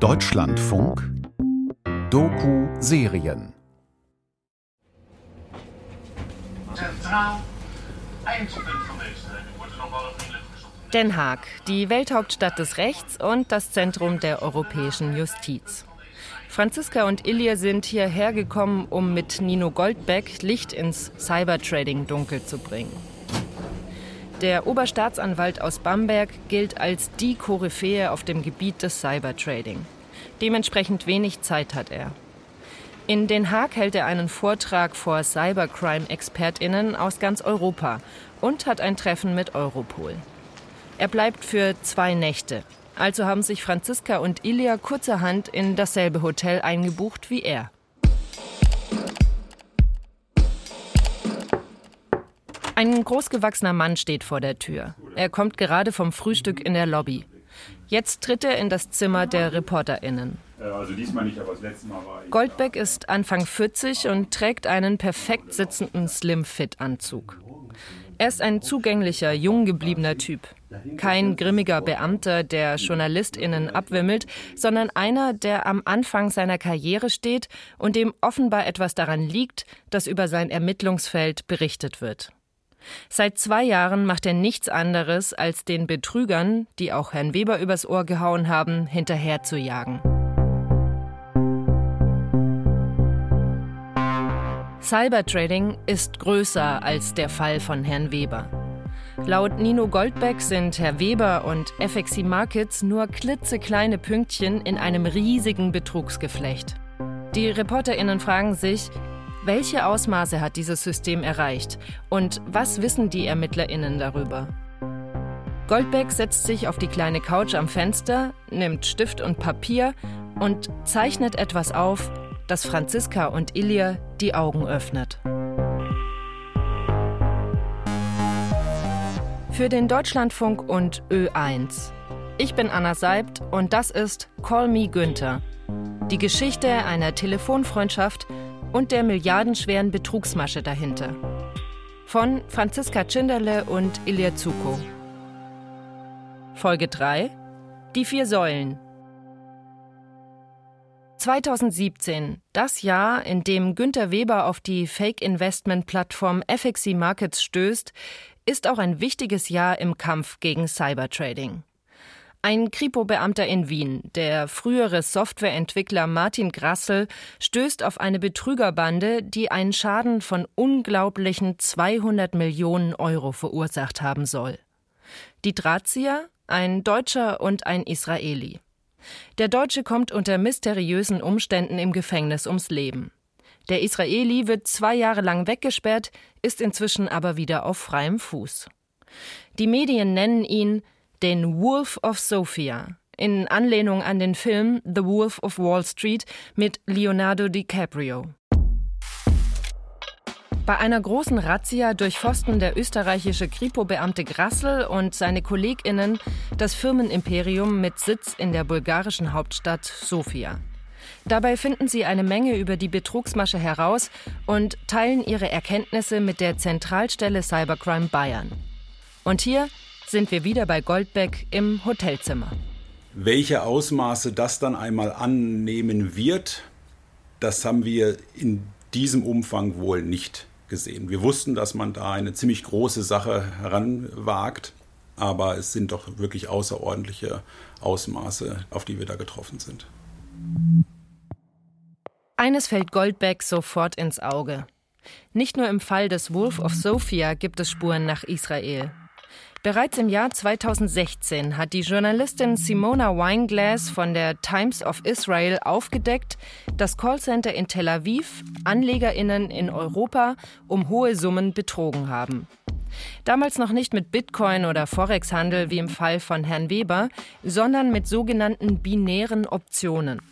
Deutschlandfunk vriendelijk gezocht. Den Haag, die Welthauptstadt des Rechts und das Zentrum der europäischen Justiz. Franziska und Ilja sind hierher gekommen, um mit Nino Goldbeck Licht ins Cybertrading-Dunkel zu bringen. Der Oberstaatsanwalt aus Bamberg gilt als die Koryphäe auf dem Gebiet des Cybertrading. Dementsprechend wenig Zeit hat er. In Den Haag hält er einen Vortrag vor Cybercrime-ExpertInnen aus ganz Europa und hat ein Treffen mit Europol. Er bleibt für zwei Nächte. Also haben sich Franziska und Ilja kurzerhand in dasselbe Hotel eingebucht wie er. Ein großgewachsener Mann steht vor der Tür. Er kommt gerade vom Frühstück in der Lobby. Jetzt tritt er in das Zimmer der ReporterInnen. Also diesmal nicht, aber das letzte Mal war ich. Goldbeck ist Anfang 40 und trägt einen perfekt sitzenden Slim-Fit-Anzug. Er ist ein zugänglicher, jung gebliebener Typ. Kein grimmiger Beamter, der JournalistInnen abwimmelt, sondern einer, der am Anfang seiner Karriere steht und dem offenbar etwas daran liegt, dass über sein Ermittlungsfeld berichtet wird. Seit zwei Jahren macht er nichts anderes, als den Betrügern, die auch Herrn Weber übers Ohr gehauen haben, hinterherzujagen. Cybertrading ist größer als der Fall von Herrn Weber. Laut Nino Goldbeck sind Herr Weber und FXC Markets nur klitzekleine Pünktchen in einem riesigen Betrugsgeflecht. Die ReporterInnen fragen sich, welche Ausmaße hat dieses System erreicht und was wissen die ErmittlerInnen darüber? Goldbeck setzt sich auf die kleine Couch am Fenster, nimmt Stift und Papier und zeichnet etwas auf, das Franziska und Ilja die Augen öffnet. Für den Deutschlandfunk und Ö1. Ich bin Anna Seibt und das ist Call Me Günther. Die Geschichte einer Telefonfreundschaft und der milliardenschweren Betrugsmasche dahinter. Von Franziska Tschinderle und Ilya Zuko. Folge 3 Die vier Säulen 2017, das Jahr, in dem Günter Weber auf die Fake-Investment-Plattform FXC Markets stößt, ist auch ein wichtiges Jahr im Kampf gegen Cybertrading. Ein Kripo-Beamter in Wien, der frühere Softwareentwickler Martin Grassel, stößt auf eine Betrügerbande, die einen Schaden von unglaublichen 200 Millionen Euro verursacht haben soll. Die Drahtzieher, ein Deutscher und ein Israeli. Der Deutsche kommt unter mysteriösen Umständen im Gefängnis ums Leben. Der Israeli wird zwei Jahre lang weggesperrt, ist inzwischen aber wieder auf freiem Fuß. Die Medien nennen ihn den Wolf of Sophia, in Anlehnung an den Film The Wolf of Wall Street mit Leonardo DiCaprio. Bei einer großen Razzia durchforsten der österreichische Kripo-Beamte Grassel und seine KollegInnen das Firmenimperium mit Sitz in der bulgarischen Hauptstadt Sofia. Dabei finden sie eine Menge über die Betrugsmasche heraus und teilen ihre Erkenntnisse mit der Zentralstelle Cybercrime Bayern. Und hier sind wir wieder bei Goldbeck im Hotelzimmer. Welche Ausmaße das dann einmal annehmen wird, das haben wir in diesem Umfang wohl nicht gesehen. Wir wussten, dass man da eine ziemlich große Sache heranwagt, aber es sind doch wirklich außerordentliche Ausmaße, auf die wir da getroffen sind. Eines fällt Goldbeck sofort ins Auge. Nicht nur im Fall des Wolf of Sophia gibt es Spuren nach Israel. Bereits im Jahr 2016 hat die Journalistin Simona Wineglass von der Times of Israel aufgedeckt, dass Callcenter in Tel Aviv Anlegerinnen in Europa um hohe Summen betrogen haben. Damals noch nicht mit Bitcoin oder Forex-Handel wie im Fall von Herrn Weber, sondern mit sogenannten binären Optionen.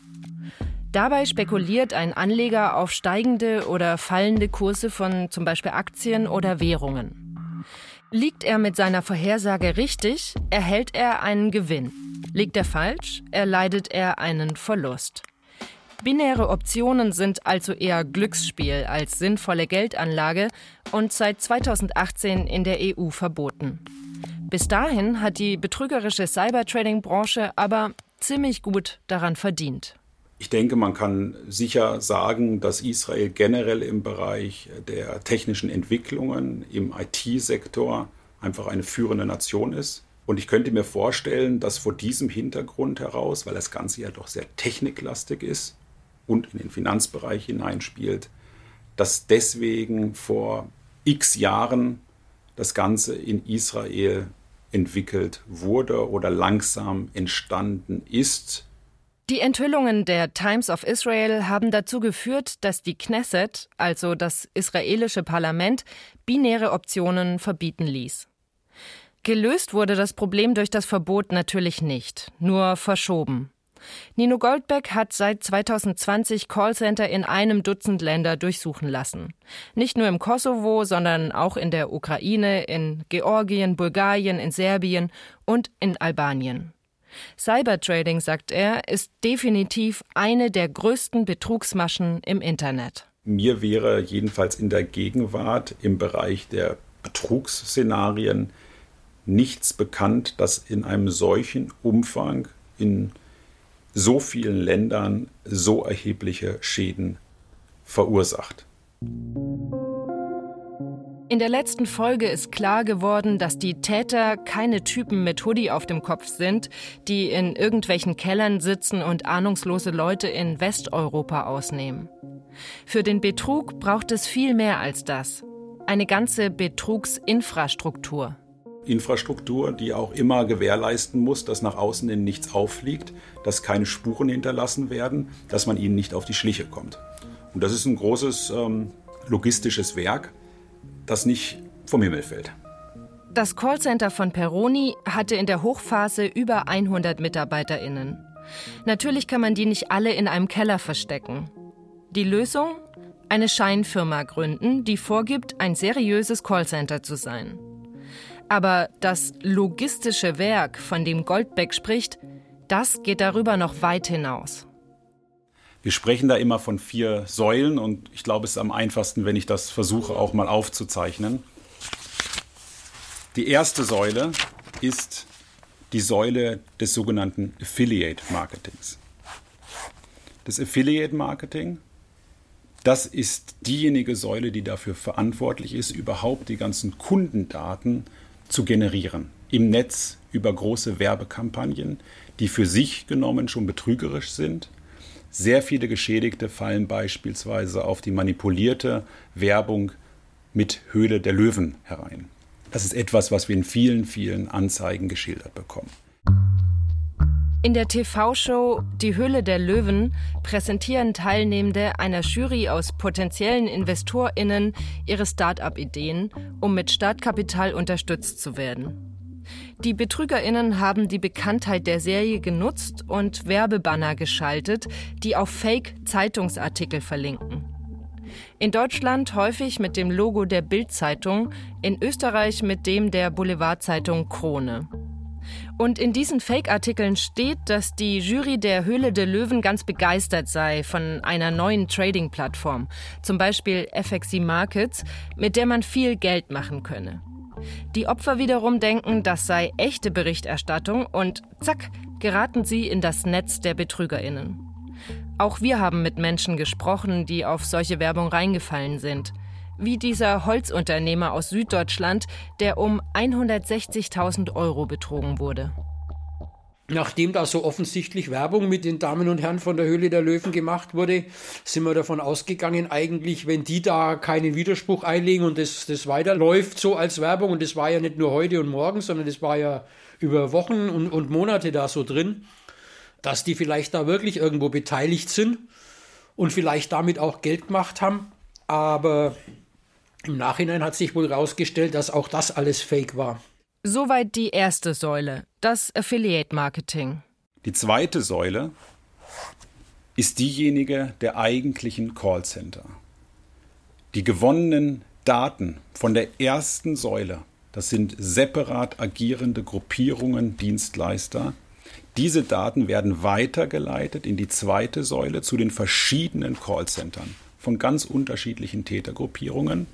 Dabei spekuliert ein Anleger auf steigende oder fallende Kurse von zum Beispiel Aktien oder Währungen. Liegt er mit seiner Vorhersage richtig, erhält er einen Gewinn. Liegt er falsch, erleidet er einen Verlust. Binäre Optionen sind also eher Glücksspiel als sinnvolle Geldanlage und seit 2018 in der EU verboten. Bis dahin hat die betrügerische Cybertrading-Branche aber ziemlich gut daran verdient. Ich denke, man kann sicher sagen, dass Israel generell im Bereich der technischen Entwicklungen im IT-Sektor einfach eine führende Nation ist. Und ich könnte mir vorstellen, dass vor diesem Hintergrund heraus, weil das Ganze ja doch sehr techniklastig ist und in den Finanzbereich hineinspielt, dass deswegen vor x Jahren das Ganze in Israel entwickelt wurde oder langsam entstanden ist die Enthüllungen der Times of Israel haben dazu geführt, dass die Knesset, also das israelische Parlament, binäre Optionen verbieten ließ. Gelöst wurde das Problem durch das Verbot natürlich nicht, nur verschoben. Nino Goldbeck hat seit 2020 Callcenter in einem Dutzend Länder durchsuchen lassen. Nicht nur im Kosovo, sondern auch in der Ukraine, in Georgien, Bulgarien, in Serbien und in Albanien. Cybertrading, sagt er, ist definitiv eine der größten Betrugsmaschen im Internet. Mir wäre jedenfalls in der Gegenwart im Bereich der Betrugsszenarien nichts bekannt, das in einem solchen Umfang in so vielen Ländern so erhebliche Schäden verursacht. In der letzten Folge ist klar geworden, dass die Täter keine Typen mit Hoodie auf dem Kopf sind, die in irgendwelchen Kellern sitzen und ahnungslose Leute in Westeuropa ausnehmen. Für den Betrug braucht es viel mehr als das. Eine ganze Betrugsinfrastruktur. Infrastruktur, die auch immer gewährleisten muss, dass nach außen hin nichts auffliegt, dass keine Spuren hinterlassen werden, dass man ihnen nicht auf die Schliche kommt. Und das ist ein großes ähm, logistisches Werk das nicht vom Himmel fällt. Das Callcenter von Peroni hatte in der Hochphase über 100 MitarbeiterInnen. Natürlich kann man die nicht alle in einem Keller verstecken. Die Lösung? Eine Scheinfirma gründen, die vorgibt, ein seriöses Callcenter zu sein. Aber das logistische Werk, von dem Goldbeck spricht, das geht darüber noch weit hinaus. Wir sprechen da immer von vier Säulen und ich glaube, es ist am einfachsten, wenn ich das versuche auch mal aufzuzeichnen. Die erste Säule ist die Säule des sogenannten Affiliate Marketings. Das Affiliate Marketing, das ist diejenige Säule, die dafür verantwortlich ist, überhaupt die ganzen Kundendaten zu generieren. Im Netz über große Werbekampagnen, die für sich genommen schon betrügerisch sind sehr viele Geschädigte fallen beispielsweise auf die manipulierte Werbung mit Höhle der Löwen herein. Das ist etwas, was wir in vielen, vielen Anzeigen geschildert bekommen. In der TV-Show Die Höhle der Löwen präsentieren Teilnehmende einer Jury aus potenziellen InvestorInnen ihre Start-up-Ideen, um mit Startkapital unterstützt zu werden. Die BetrügerInnen haben die Bekanntheit der Serie genutzt und Werbebanner geschaltet, die auf Fake-Zeitungsartikel verlinken. In Deutschland häufig mit dem Logo der Bild-Zeitung, in Österreich mit dem der Boulevardzeitung Krone. Und in diesen Fake-Artikeln steht, dass die Jury der Höhle der Löwen ganz begeistert sei von einer neuen Trading-Plattform, zum Beispiel FXC Markets, mit der man viel Geld machen könne. Die Opfer wiederum denken, das sei echte Berichterstattung und zack, geraten sie in das Netz der Betrügerinnen. Auch wir haben mit Menschen gesprochen, die auf solche Werbung reingefallen sind. Wie dieser Holzunternehmer aus Süddeutschland, der um 160.000 Euro betrogen wurde. Nachdem da so offensichtlich Werbung mit den Damen und Herren von der Höhle der Löwen gemacht wurde, sind wir davon ausgegangen, eigentlich, wenn die da keinen Widerspruch einlegen und das, das weiterläuft so als Werbung, und das war ja nicht nur heute und morgen, sondern das war ja über Wochen und, und Monate da so drin, dass die vielleicht da wirklich irgendwo beteiligt sind und vielleicht damit auch Geld gemacht haben. Aber im Nachhinein hat sich wohl herausgestellt, dass auch das alles Fake war. Soweit die erste Säule, das Affiliate Marketing. Die zweite Säule ist diejenige der eigentlichen Callcenter. Die gewonnenen Daten von der ersten Säule, das sind separat agierende Gruppierungen, Dienstleister. Diese Daten werden weitergeleitet in die zweite Säule zu den verschiedenen Callcentern von ganz unterschiedlichen Tätergruppierungen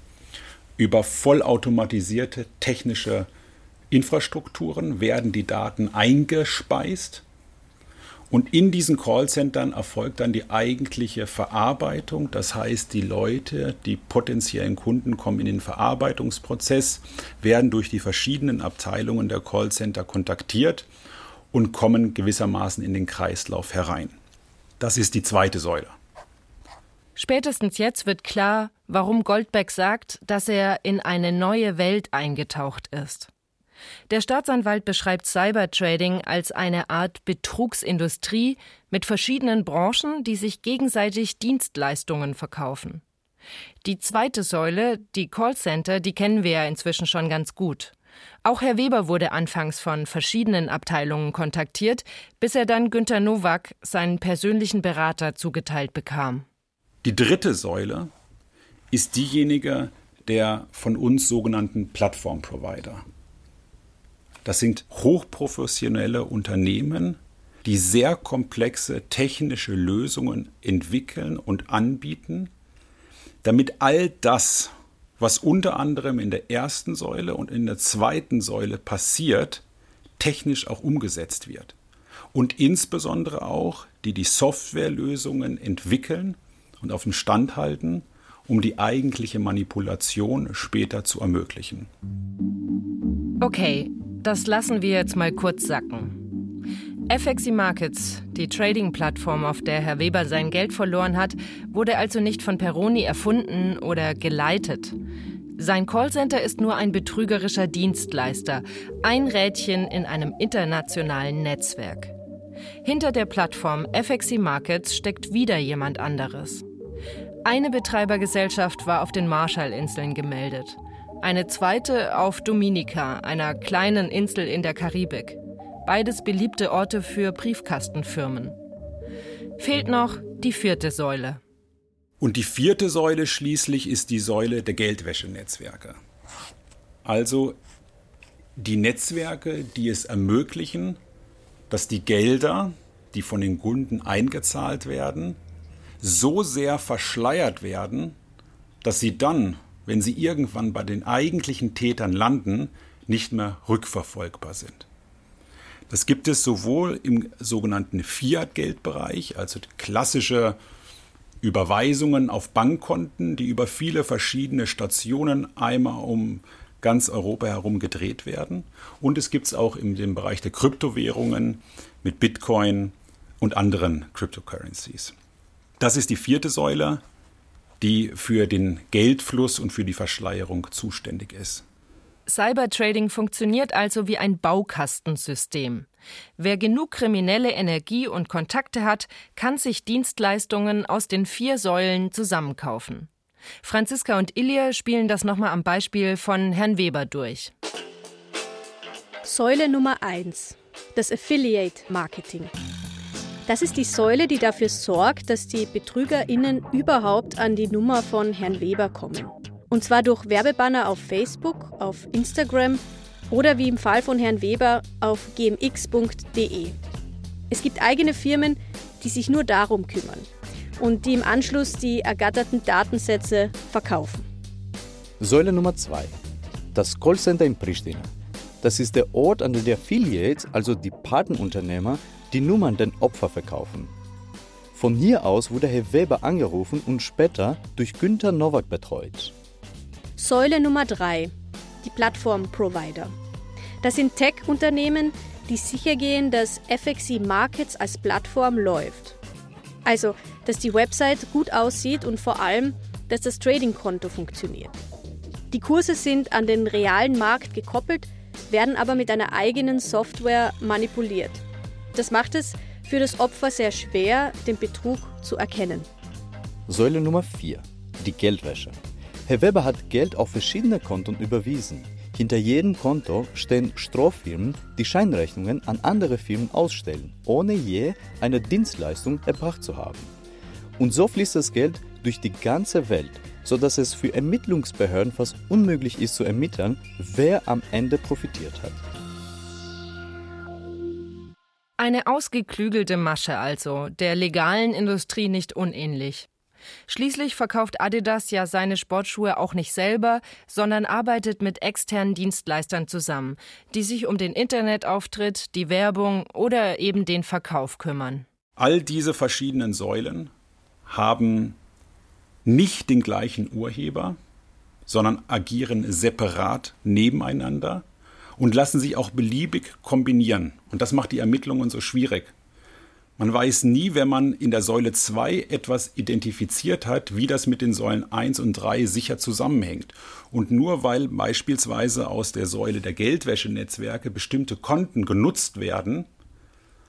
über vollautomatisierte technische Infrastrukturen werden die Daten eingespeist Und in diesen Callcentern erfolgt dann die eigentliche Verarbeitung. Das heißt, die Leute, die potenziellen Kunden kommen in den Verarbeitungsprozess, werden durch die verschiedenen Abteilungen der Callcenter kontaktiert und kommen gewissermaßen in den Kreislauf herein. Das ist die zweite Säule. Spätestens jetzt wird klar, warum Goldbeck sagt, dass er in eine neue Welt eingetaucht ist. Der Staatsanwalt beschreibt Cybertrading als eine Art Betrugsindustrie mit verschiedenen Branchen, die sich gegenseitig Dienstleistungen verkaufen. Die zweite Säule, die Callcenter, die kennen wir ja inzwischen schon ganz gut. Auch Herr Weber wurde anfangs von verschiedenen Abteilungen kontaktiert, bis er dann Günter Nowak, seinen persönlichen Berater, zugeteilt bekam. Die dritte Säule ist diejenige der von uns sogenannten Plattformprovider. Das sind hochprofessionelle Unternehmen, die sehr komplexe technische Lösungen entwickeln und anbieten, damit all das, was unter anderem in der ersten Säule und in der zweiten Säule passiert, technisch auch umgesetzt wird. Und insbesondere auch, die die Softwarelösungen entwickeln und auf dem Stand halten, um die eigentliche Manipulation später zu ermöglichen. Okay, das lassen wir jetzt mal kurz sacken. FXC Markets, die Trading-Plattform, auf der Herr Weber sein Geld verloren hat, wurde also nicht von Peroni erfunden oder geleitet. Sein Callcenter ist nur ein betrügerischer Dienstleister, ein Rädchen in einem internationalen Netzwerk. Hinter der Plattform FXC Markets steckt wieder jemand anderes. Eine Betreibergesellschaft war auf den Marshallinseln gemeldet eine zweite auf Dominica, einer kleinen Insel in der Karibik. Beides beliebte Orte für Briefkastenfirmen. Fehlt noch die vierte Säule. Und die vierte Säule schließlich ist die Säule der Geldwäschenetzwerke. Also die Netzwerke, die es ermöglichen, dass die Gelder, die von den Kunden eingezahlt werden, so sehr verschleiert werden, dass sie dann wenn sie irgendwann bei den eigentlichen Tätern landen, nicht mehr rückverfolgbar sind. Das gibt es sowohl im sogenannten Fiat-Geldbereich, also klassische Überweisungen auf Bankkonten, die über viele verschiedene Stationen einmal um ganz Europa herum gedreht werden. Und es gibt es auch in dem Bereich der Kryptowährungen mit Bitcoin und anderen Cryptocurrencies. Das ist die vierte Säule, die für den Geldfluss und für die Verschleierung zuständig ist. Cybertrading funktioniert also wie ein Baukastensystem. Wer genug kriminelle Energie und Kontakte hat, kann sich Dienstleistungen aus den vier Säulen zusammenkaufen. Franziska und Ilja spielen das nochmal am Beispiel von Herrn Weber durch. Säule Nummer 1. Das Affiliate Marketing. Das ist die Säule, die dafür sorgt, dass die BetrügerInnen überhaupt an die Nummer von Herrn Weber kommen. Und zwar durch Werbebanner auf Facebook, auf Instagram oder wie im Fall von Herrn Weber auf gmx.de. Es gibt eigene Firmen, die sich nur darum kümmern und die im Anschluss die ergatterten Datensätze verkaufen. Säule Nummer 2. Das Callcenter in Pristina. Das ist der Ort, an dem die Affiliates, also die Patenunternehmer, die Nummern den Opfer verkaufen. Von hier aus wurde Herr Weber angerufen und später durch Günther Nowak betreut. Säule Nummer 3. Die Plattform-Provider. Das sind Tech-Unternehmen, die sichergehen, dass FXC Markets als Plattform läuft. Also, dass die Website gut aussieht und vor allem, dass das Trading-Konto funktioniert. Die Kurse sind an den realen Markt gekoppelt, werden aber mit einer eigenen Software manipuliert. Das macht es für das Opfer sehr schwer, den Betrug zu erkennen. Säule Nummer 4. Die Geldwäsche. Herr Weber hat Geld auf verschiedene Konten überwiesen. Hinter jedem Konto stehen Strohfirmen, die Scheinrechnungen an andere Firmen ausstellen, ohne je eine Dienstleistung erbracht zu haben. Und so fließt das Geld durch die ganze Welt, sodass es für Ermittlungsbehörden fast unmöglich ist zu ermitteln, wer am Ende profitiert hat. Eine ausgeklügelte Masche also, der legalen Industrie nicht unähnlich. Schließlich verkauft Adidas ja seine Sportschuhe auch nicht selber, sondern arbeitet mit externen Dienstleistern zusammen, die sich um den Internetauftritt, die Werbung oder eben den Verkauf kümmern. All diese verschiedenen Säulen haben nicht den gleichen Urheber, sondern agieren separat nebeneinander und lassen sich auch beliebig kombinieren. Und das macht die Ermittlungen so schwierig. Man weiß nie, wenn man in der Säule 2 etwas identifiziert hat, wie das mit den Säulen 1 und 3 sicher zusammenhängt. Und nur weil beispielsweise aus der Säule der Geldwäschenetzwerke bestimmte Konten genutzt werden,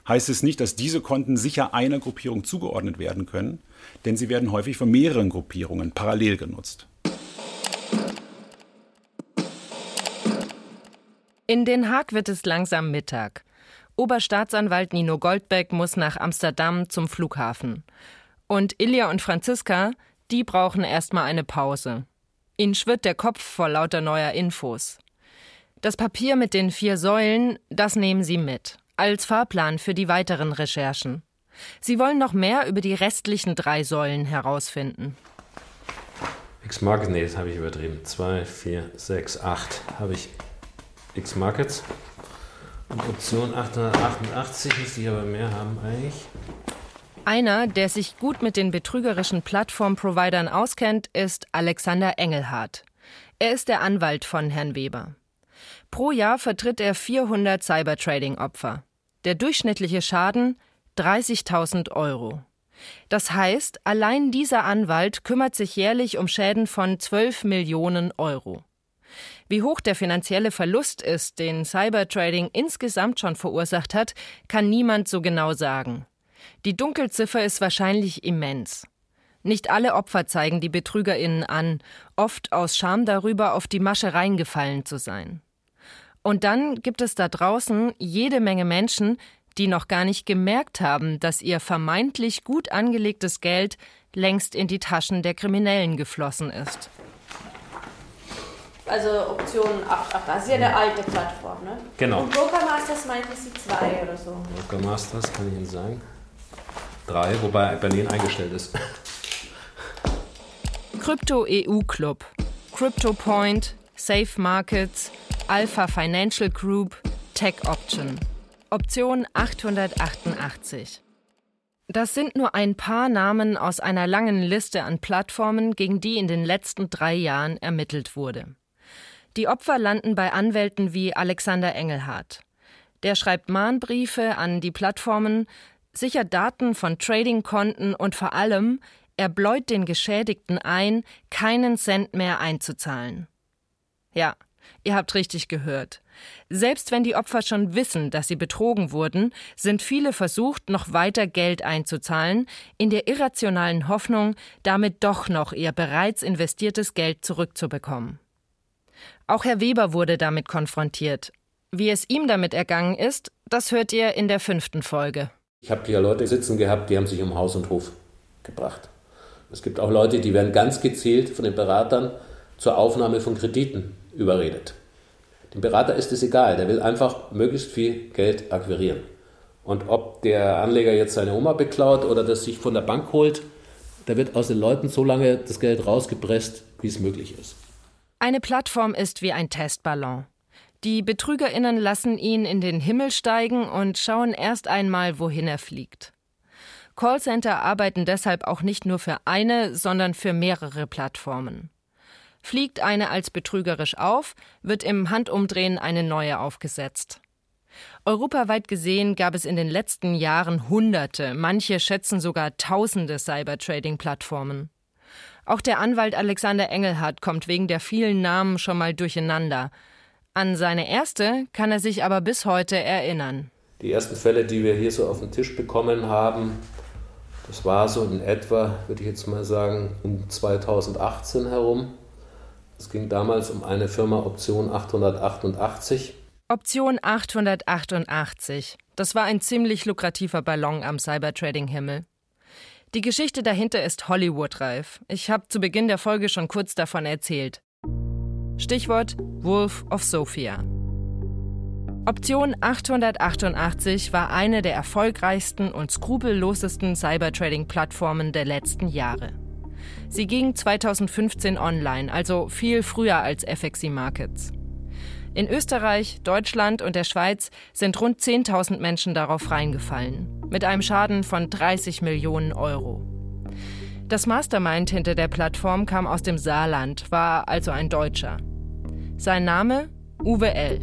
heißt es nicht, dass diese Konten sicher einer Gruppierung zugeordnet werden können, denn sie werden häufig von mehreren Gruppierungen parallel genutzt. In Den Haag wird es langsam Mittag. Oberstaatsanwalt Nino Goldbeck muss nach Amsterdam zum Flughafen. Und Ilja und Franziska, die brauchen erstmal eine Pause. Ihnen schwirrt der Kopf vor lauter neuer Infos. Das Papier mit den vier Säulen, das nehmen sie mit, als Fahrplan für die weiteren Recherchen. Sie wollen noch mehr über die restlichen drei Säulen herausfinden. Das habe ich übertrieben. 2, 4, 6, 8 habe ich X-Markets. Und Option 888 müsste ich aber mehr haben eigentlich. Einer, der sich gut mit den betrügerischen Plattform-Providern auskennt, ist Alexander Engelhardt. Er ist der Anwalt von Herrn Weber. Pro Jahr vertritt er 400 Cybertrading-Opfer. Der durchschnittliche Schaden 30.000 Euro. Das heißt, allein dieser Anwalt kümmert sich jährlich um Schäden von 12 Millionen Euro. Wie hoch der finanzielle Verlust ist, den Cybertrading insgesamt schon verursacht hat, kann niemand so genau sagen. Die Dunkelziffer ist wahrscheinlich immens. Nicht alle Opfer zeigen die Betrügerinnen an, oft aus Scham darüber, auf die Masche reingefallen zu sein. Und dann gibt es da draußen jede Menge Menschen, die noch gar nicht gemerkt haben, dass ihr vermeintlich gut angelegtes Geld längst in die Taschen der Kriminellen geflossen ist. Also Option 8, das ist ja eine alte Plattform, ne? Genau. Und Broker Masters meinten sie 2 oder so. Broker Masters kann ich Ihnen sagen. Drei, wobei Berlin eingestellt ist. Krypto EU Club, CryptoPoint, Safe Markets, Alpha Financial Group, Tech Option. Option 888. Das sind nur ein paar Namen aus einer langen Liste an Plattformen, gegen die in den letzten drei Jahren ermittelt wurde. Die Opfer landen bei Anwälten wie Alexander Engelhardt. Der schreibt Mahnbriefe an die Plattformen, sichert Daten von Trading-Konten und vor allem, er bläut den Geschädigten ein, keinen Cent mehr einzuzahlen. Ja, ihr habt richtig gehört. Selbst wenn die Opfer schon wissen, dass sie betrogen wurden, sind viele versucht, noch weiter Geld einzuzahlen, in der irrationalen Hoffnung, damit doch noch ihr bereits investiertes Geld zurückzubekommen. Auch Herr Weber wurde damit konfrontiert. Wie es ihm damit ergangen ist, das hört ihr in der fünften Folge. Ich habe hier Leute sitzen gehabt, die haben sich um Haus und Hof gebracht. Es gibt auch Leute, die werden ganz gezielt von den Beratern zur Aufnahme von Krediten überredet. Dem Berater ist es egal, der will einfach möglichst viel Geld akquirieren. Und ob der Anleger jetzt seine Oma beklaut oder das sich von der Bank holt, da wird aus den Leuten so lange das Geld rausgepresst, wie es möglich ist. Eine Plattform ist wie ein Testballon. Die Betrügerinnen lassen ihn in den Himmel steigen und schauen erst einmal, wohin er fliegt. Callcenter arbeiten deshalb auch nicht nur für eine, sondern für mehrere Plattformen. Fliegt eine als betrügerisch auf, wird im Handumdrehen eine neue aufgesetzt. Europaweit gesehen gab es in den letzten Jahren Hunderte, manche schätzen sogar Tausende Cybertrading-Plattformen. Auch der Anwalt Alexander Engelhardt kommt wegen der vielen Namen schon mal durcheinander. An seine erste kann er sich aber bis heute erinnern. Die ersten Fälle, die wir hier so auf den Tisch bekommen haben, das war so in etwa, würde ich jetzt mal sagen, um 2018 herum. Es ging damals um eine Firma Option 888. Option 888. Das war ein ziemlich lukrativer Ballon am Cybertrading-Himmel. Die Geschichte dahinter ist Hollywood-reif. Ich habe zu Beginn der Folge schon kurz davon erzählt. Stichwort Wolf of Sophia. Option 888 war eine der erfolgreichsten und skrupellosesten Cybertrading-Plattformen der letzten Jahre. Sie ging 2015 online, also viel früher als FXC Markets. In Österreich, Deutschland und der Schweiz sind rund 10.000 Menschen darauf reingefallen, mit einem Schaden von 30 Millionen Euro. Das Mastermind hinter der Plattform kam aus dem Saarland, war also ein Deutscher. Sein Name? Uwe L.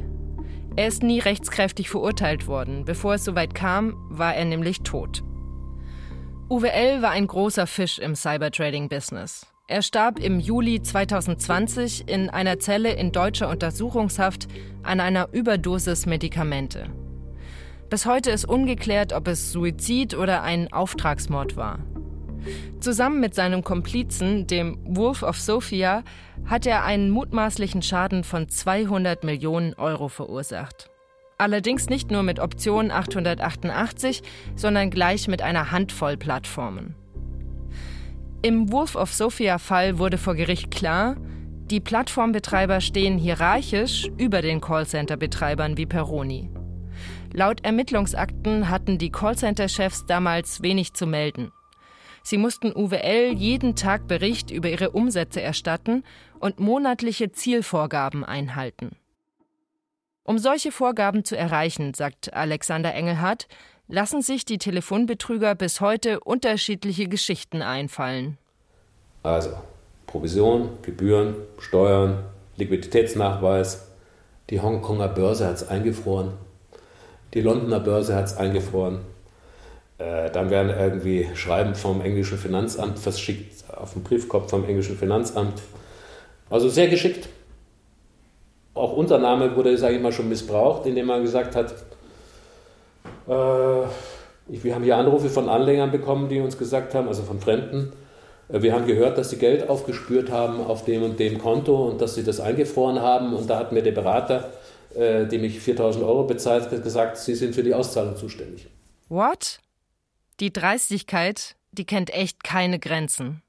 Er ist nie rechtskräftig verurteilt worden. Bevor es soweit kam, war er nämlich tot. Uwe L. war ein großer Fisch im Cybertrading-Business. Er starb im Juli 2020 in einer Zelle in deutscher Untersuchungshaft an einer Überdosis Medikamente. Bis heute ist ungeklärt, ob es Suizid oder ein Auftragsmord war. Zusammen mit seinem Komplizen, dem Wolf of Sofia, hat er einen mutmaßlichen Schaden von 200 Millionen Euro verursacht. Allerdings nicht nur mit Option 888, sondern gleich mit einer Handvoll Plattformen. Im Wolf of Sophia-Fall wurde vor Gericht klar, die Plattformbetreiber stehen hierarchisch über den Callcenter-Betreibern wie Peroni. Laut Ermittlungsakten hatten die Callcenter-Chefs damals wenig zu melden. Sie mussten UWL jeden Tag Bericht über ihre Umsätze erstatten und monatliche Zielvorgaben einhalten. Um solche Vorgaben zu erreichen, sagt Alexander Engelhardt, lassen sich die Telefonbetrüger bis heute unterschiedliche Geschichten einfallen. Also Provision, Gebühren, Steuern, Liquiditätsnachweis. Die Hongkonger Börse hat es eingefroren. Die Londoner Börse hat es eingefroren. Äh, dann werden irgendwie Schreiben vom englischen Finanzamt verschickt auf den Briefkopf vom englischen Finanzamt. Also sehr geschickt. Auch unser Name wurde, sage ich mal, schon missbraucht, indem man gesagt hat, äh, wir haben hier Anrufe von Anlegern bekommen, die uns gesagt haben, also von Fremden, äh, wir haben gehört, dass sie Geld aufgespürt haben auf dem und dem Konto und dass sie das eingefroren haben. Und da hat mir der Berater, äh, dem ich 4000 Euro bezahlt, gesagt, sie sind für die Auszahlung zuständig. What? Die Dreistigkeit, die kennt echt keine Grenzen.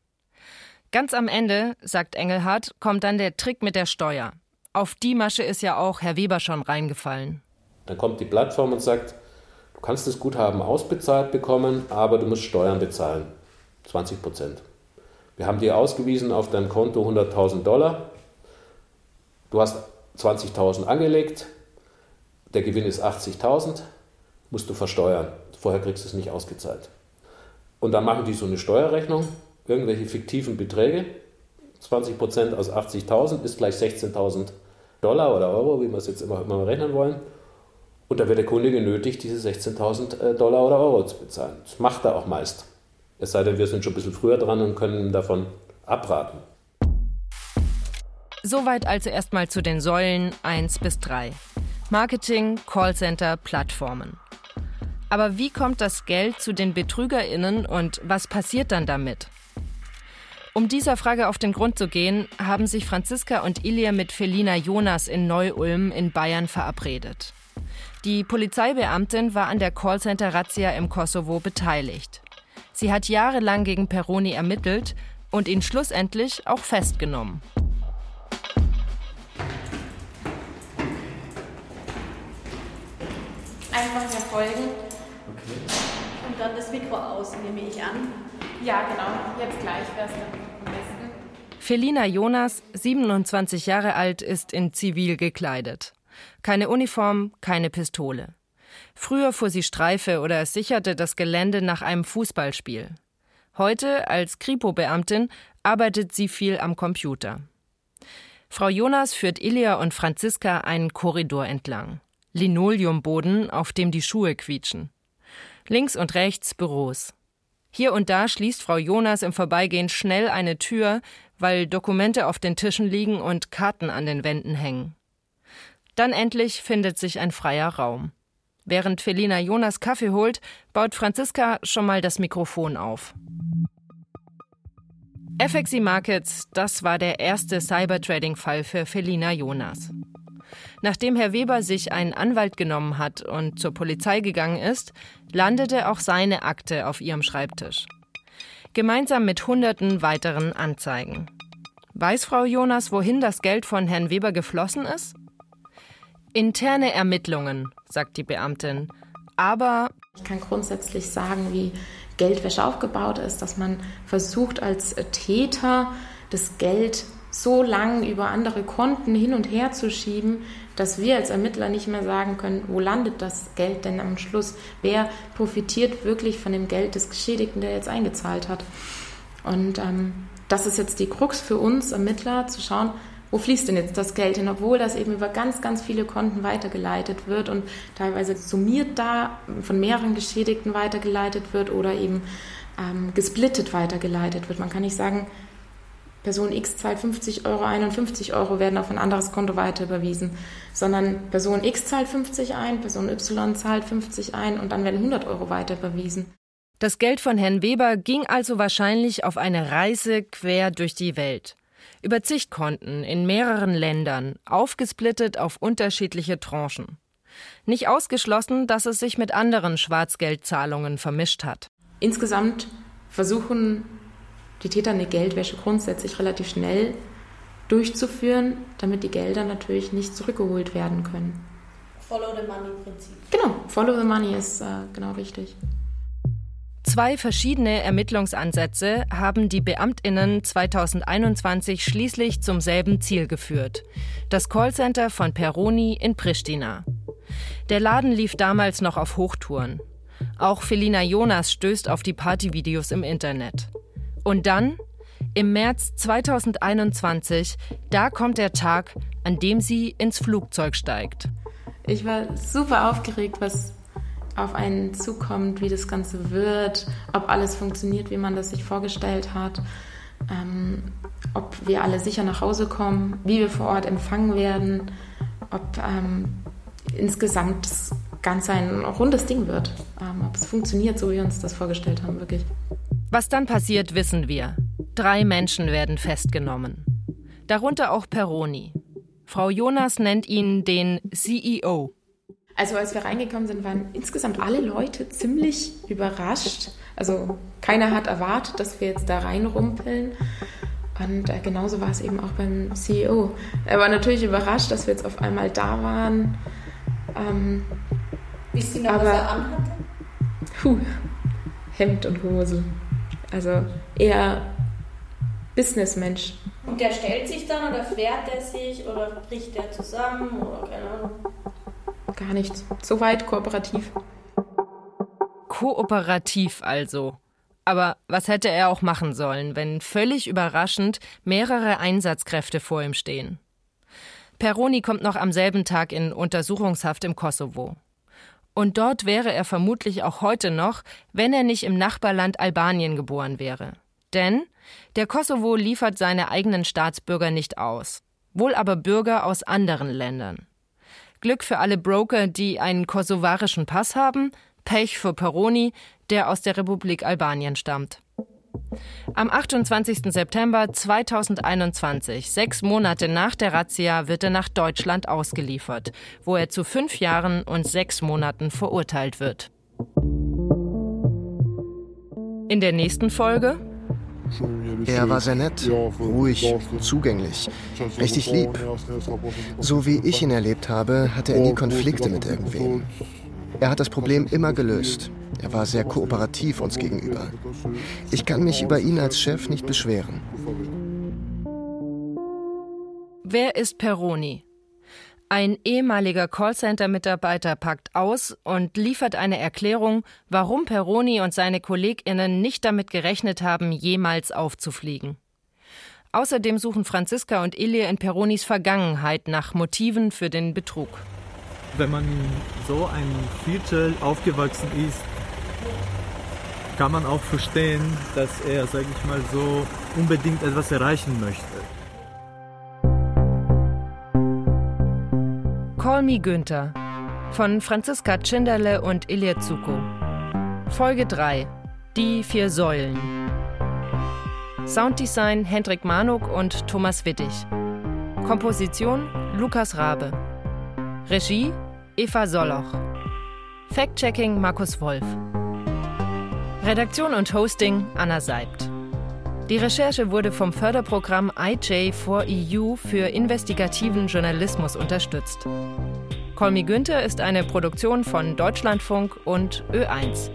Ganz am Ende, sagt Engelhardt, kommt dann der Trick mit der Steuer. Auf die Masche ist ja auch Herr Weber schon reingefallen. Dann kommt die Plattform und sagt, Du kannst das Guthaben ausbezahlt bekommen, aber du musst Steuern bezahlen. 20 Prozent. Wir haben dir ausgewiesen auf dein Konto 100.000 Dollar. Du hast 20.000 angelegt. Der Gewinn ist 80.000. Musst du versteuern. Vorher kriegst du es nicht ausgezahlt. Und dann machen die so eine Steuerrechnung, irgendwelche fiktiven Beträge. 20 Prozent aus 80.000 ist gleich 16.000 Dollar oder Euro, wie wir es jetzt immer, immer rechnen wollen. Und da wird der Kunde genötigt, diese 16.000 äh, Dollar oder Euro zu bezahlen. Das macht er auch meist. Es sei denn, wir sind schon ein bisschen früher dran und können davon abraten. Soweit also erstmal zu den Säulen 1 bis 3. Marketing, Callcenter, Plattformen. Aber wie kommt das Geld zu den BetrügerInnen und was passiert dann damit? Um dieser Frage auf den Grund zu gehen, haben sich Franziska und Ilia mit Felina Jonas in Neu-Ulm in Bayern verabredet. Die Polizeibeamtin war an der Callcenter-Razzia im Kosovo beteiligt. Sie hat jahrelang gegen Peroni ermittelt und ihn schlussendlich auch festgenommen. Einfach mir folgen. Okay. Und dann das Mikro aus, nehme ich an. Ja, genau. Jetzt gleich wäre es am besten. Felina Jonas, 27 Jahre alt, ist in Zivil gekleidet. Keine Uniform, keine Pistole. Früher fuhr sie Streife oder sicherte das Gelände nach einem Fußballspiel. Heute, als Kripo-Beamtin, arbeitet sie viel am Computer. Frau Jonas führt Ilja und Franziska einen Korridor entlang. Linoleumboden, auf dem die Schuhe quietschen. Links und rechts Büros. Hier und da schließt Frau Jonas im Vorbeigehen schnell eine Tür, weil Dokumente auf den Tischen liegen und Karten an den Wänden hängen. Dann endlich findet sich ein freier Raum. Während Felina Jonas Kaffee holt, baut Franziska schon mal das Mikrofon auf. FXI Markets, das war der erste Cybertrading-Fall für Felina Jonas. Nachdem Herr Weber sich einen Anwalt genommen hat und zur Polizei gegangen ist, landete auch seine Akte auf ihrem Schreibtisch. Gemeinsam mit hunderten weiteren Anzeigen. Weiß Frau Jonas, wohin das Geld von Herrn Weber geflossen ist? Interne Ermittlungen, sagt die Beamtin. Aber ich kann grundsätzlich sagen, wie Geldwäsche aufgebaut ist, dass man versucht als Täter das Geld so lang über andere Konten hin und her zu schieben, dass wir als Ermittler nicht mehr sagen können, wo landet das Geld denn am Schluss? Wer profitiert wirklich von dem Geld des Geschädigten, der jetzt eingezahlt hat? Und ähm, das ist jetzt die Krux für uns Ermittler, zu schauen, wo fließt denn jetzt das Geld hin, obwohl das eben über ganz, ganz viele Konten weitergeleitet wird und teilweise summiert da von mehreren Geschädigten weitergeleitet wird oder eben ähm, gesplittet weitergeleitet wird. Man kann nicht sagen, Person X zahlt 50 Euro ein und 50 Euro werden auf ein anderes Konto weiter überwiesen, sondern Person X zahlt 50 ein, Person Y zahlt 50 ein und dann werden 100 Euro weiter überwiesen. Das Geld von Herrn Weber ging also wahrscheinlich auf eine Reise quer durch die Welt. Über zig Konten in mehreren Ländern, aufgesplittet auf unterschiedliche Tranchen. Nicht ausgeschlossen, dass es sich mit anderen Schwarzgeldzahlungen vermischt hat. Insgesamt versuchen die Täter eine Geldwäsche grundsätzlich relativ schnell durchzuführen, damit die Gelder natürlich nicht zurückgeholt werden können. Follow the money Prinzip. Genau, follow the money ist äh, genau richtig. Zwei verschiedene Ermittlungsansätze haben die Beamtinnen 2021 schließlich zum selben Ziel geführt. Das Callcenter von Peroni in Pristina. Der Laden lief damals noch auf Hochtouren. Auch Felina Jonas stößt auf die Partyvideos im Internet. Und dann, im März 2021, da kommt der Tag, an dem sie ins Flugzeug steigt. Ich war super aufgeregt, was auf einen zukommt, wie das Ganze wird, ob alles funktioniert, wie man das sich vorgestellt hat, ähm, ob wir alle sicher nach Hause kommen, wie wir vor Ort empfangen werden, ob ähm, insgesamt das Ganze ein rundes Ding wird, ähm, ob es funktioniert, so wie wir uns das vorgestellt haben, wirklich. Was dann passiert, wissen wir. Drei Menschen werden festgenommen. Darunter auch Peroni. Frau Jonas nennt ihn den CEO. Also als wir reingekommen sind, waren insgesamt alle Leute ziemlich überrascht. Also keiner hat erwartet, dass wir jetzt da reinrumpeln. Und äh, genauso war es eben auch beim CEO. Er war natürlich überrascht, dass wir jetzt auf einmal da waren. Ähm, Wisst ihr noch, aber, was er anhatte? Puh, Hemd und Hose. Also eher Businessmensch. Und der stellt sich dann oder fährt er sich oder bricht er zusammen oder keine Ahnung. Gar nichts. Soweit kooperativ. Kooperativ also. Aber was hätte er auch machen sollen, wenn völlig überraschend mehrere Einsatzkräfte vor ihm stehen? Peroni kommt noch am selben Tag in Untersuchungshaft im Kosovo. Und dort wäre er vermutlich auch heute noch, wenn er nicht im Nachbarland Albanien geboren wäre. Denn der Kosovo liefert seine eigenen Staatsbürger nicht aus, wohl aber Bürger aus anderen Ländern. Glück für alle Broker, die einen kosovarischen Pass haben, Pech für Peroni, der aus der Republik Albanien stammt. Am 28. September 2021, sechs Monate nach der Razzia, wird er nach Deutschland ausgeliefert, wo er zu fünf Jahren und sechs Monaten verurteilt wird. In der nächsten Folge Er war sehr nett, ruhig, zugänglich, richtig lieb. So wie ich ihn erlebt habe, hatte er nie Konflikte mit irgendwem. Er hat das Problem immer gelöst. Er war sehr kooperativ uns gegenüber. Ich kann mich über ihn als Chef nicht beschweren. Wer ist Peroni? Ein ehemaliger Callcenter-Mitarbeiter packt aus und liefert eine Erklärung, warum Peroni und seine KollegInnen nicht damit gerechnet haben, jemals aufzufliegen. Außerdem suchen Franziska und Ilie in Peronis Vergangenheit nach Motiven für den Betrug. Wenn man in so ein Viertel aufgewachsen ist, kann man auch verstehen, dass er, sage ich mal so, unbedingt etwas erreichen möchte. Call Me Günther von Franziska Tschinderle und Ilie Zuko. Folge 3 Die vier Säulen. Sounddesign Hendrik Manuk und Thomas Wittig. Komposition Lukas Rabe. Regie Eva Solloch. Fact-Checking Markus Wolf. Redaktion und Hosting Anna Seibt. Die Recherche wurde vom Förderprogramm IJ4EU für investigativen Journalismus unterstützt. Me Günther ist eine Produktion von Deutschlandfunk und Ö1.